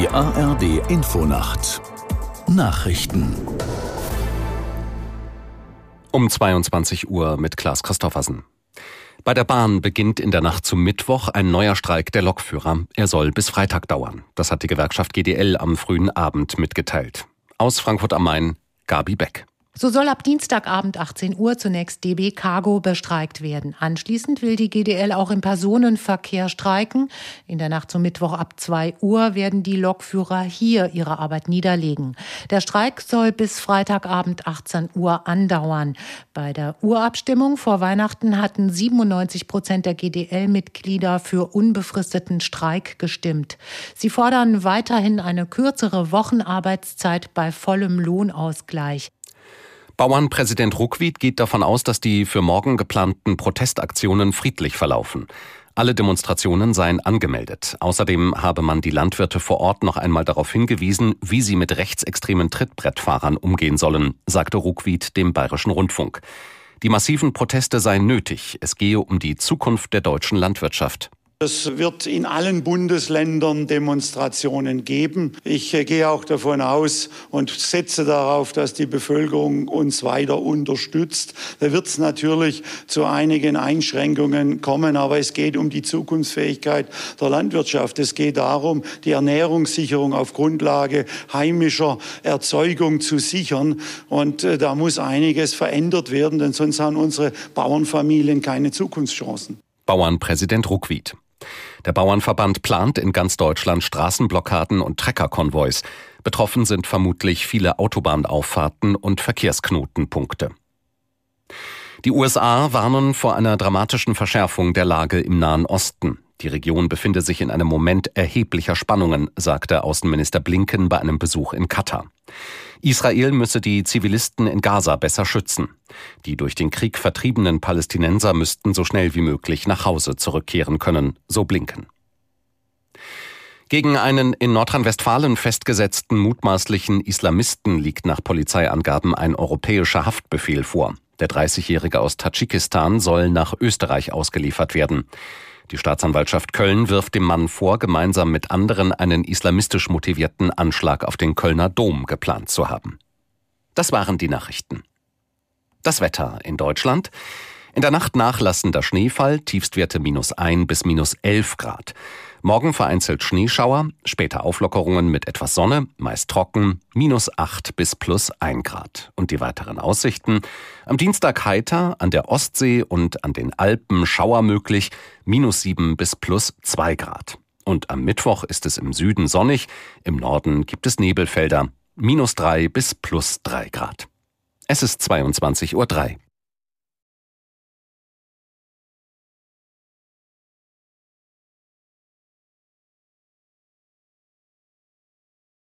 Die ARD Infonacht Nachrichten um 22 Uhr mit Klaas Christoffersen. Bei der Bahn beginnt in der Nacht zum Mittwoch ein neuer Streik der Lokführer. Er soll bis Freitag dauern. Das hat die Gewerkschaft GDL am frühen Abend mitgeteilt. Aus Frankfurt am Main, Gabi Beck. So soll ab Dienstagabend 18 Uhr zunächst DB Cargo bestreikt werden. Anschließend will die GDL auch im Personenverkehr streiken. In der Nacht zum Mittwoch ab 2 Uhr werden die Lokführer hier ihre Arbeit niederlegen. Der Streik soll bis Freitagabend 18 Uhr andauern. Bei der Urabstimmung vor Weihnachten hatten 97 Prozent der GDL-Mitglieder für unbefristeten Streik gestimmt. Sie fordern weiterhin eine kürzere Wochenarbeitszeit bei vollem Lohnausgleich. Bauernpräsident Ruckwied geht davon aus, dass die für morgen geplanten Protestaktionen friedlich verlaufen. Alle Demonstrationen seien angemeldet. Außerdem habe man die Landwirte vor Ort noch einmal darauf hingewiesen, wie sie mit rechtsextremen Trittbrettfahrern umgehen sollen, sagte Ruckwied dem Bayerischen Rundfunk. Die massiven Proteste seien nötig. Es gehe um die Zukunft der deutschen Landwirtschaft. Es wird in allen Bundesländern Demonstrationen geben. Ich äh, gehe auch davon aus und setze darauf, dass die Bevölkerung uns weiter unterstützt. Da wird es natürlich zu einigen Einschränkungen kommen, aber es geht um die Zukunftsfähigkeit der Landwirtschaft. Es geht darum, die Ernährungssicherung auf Grundlage heimischer Erzeugung zu sichern. Und äh, da muss einiges verändert werden, denn sonst haben unsere Bauernfamilien keine Zukunftschancen. Bauernpräsident Ruckwied. Der Bauernverband plant in ganz Deutschland Straßenblockaden und Treckerkonvois. Betroffen sind vermutlich viele Autobahnauffahrten und Verkehrsknotenpunkte. Die USA warnen vor einer dramatischen Verschärfung der Lage im Nahen Osten. Die Region befinde sich in einem Moment erheblicher Spannungen, sagte Außenminister Blinken bei einem Besuch in Katar. Israel müsse die Zivilisten in Gaza besser schützen. Die durch den Krieg vertriebenen Palästinenser müssten so schnell wie möglich nach Hause zurückkehren können, so Blinken. Gegen einen in Nordrhein-Westfalen festgesetzten mutmaßlichen Islamisten liegt nach Polizeiangaben ein europäischer Haftbefehl vor. Der 30-Jährige aus Tadschikistan soll nach Österreich ausgeliefert werden. Die Staatsanwaltschaft Köln wirft dem Mann vor, gemeinsam mit anderen einen islamistisch motivierten Anschlag auf den Kölner Dom geplant zu haben. Das waren die Nachrichten. Das Wetter in Deutschland. In der Nacht nachlassender Schneefall, Tiefstwerte minus ein bis minus elf Grad. Morgen vereinzelt Schneeschauer, später Auflockerungen mit etwas Sonne, meist trocken, minus acht bis plus ein Grad. Und die weiteren Aussichten? Am Dienstag heiter, an der Ostsee und an den Alpen Schauer möglich, minus sieben bis plus zwei Grad. Und am Mittwoch ist es im Süden sonnig, im Norden gibt es Nebelfelder, minus drei bis plus drei Grad. Es ist 22.03 Uhr.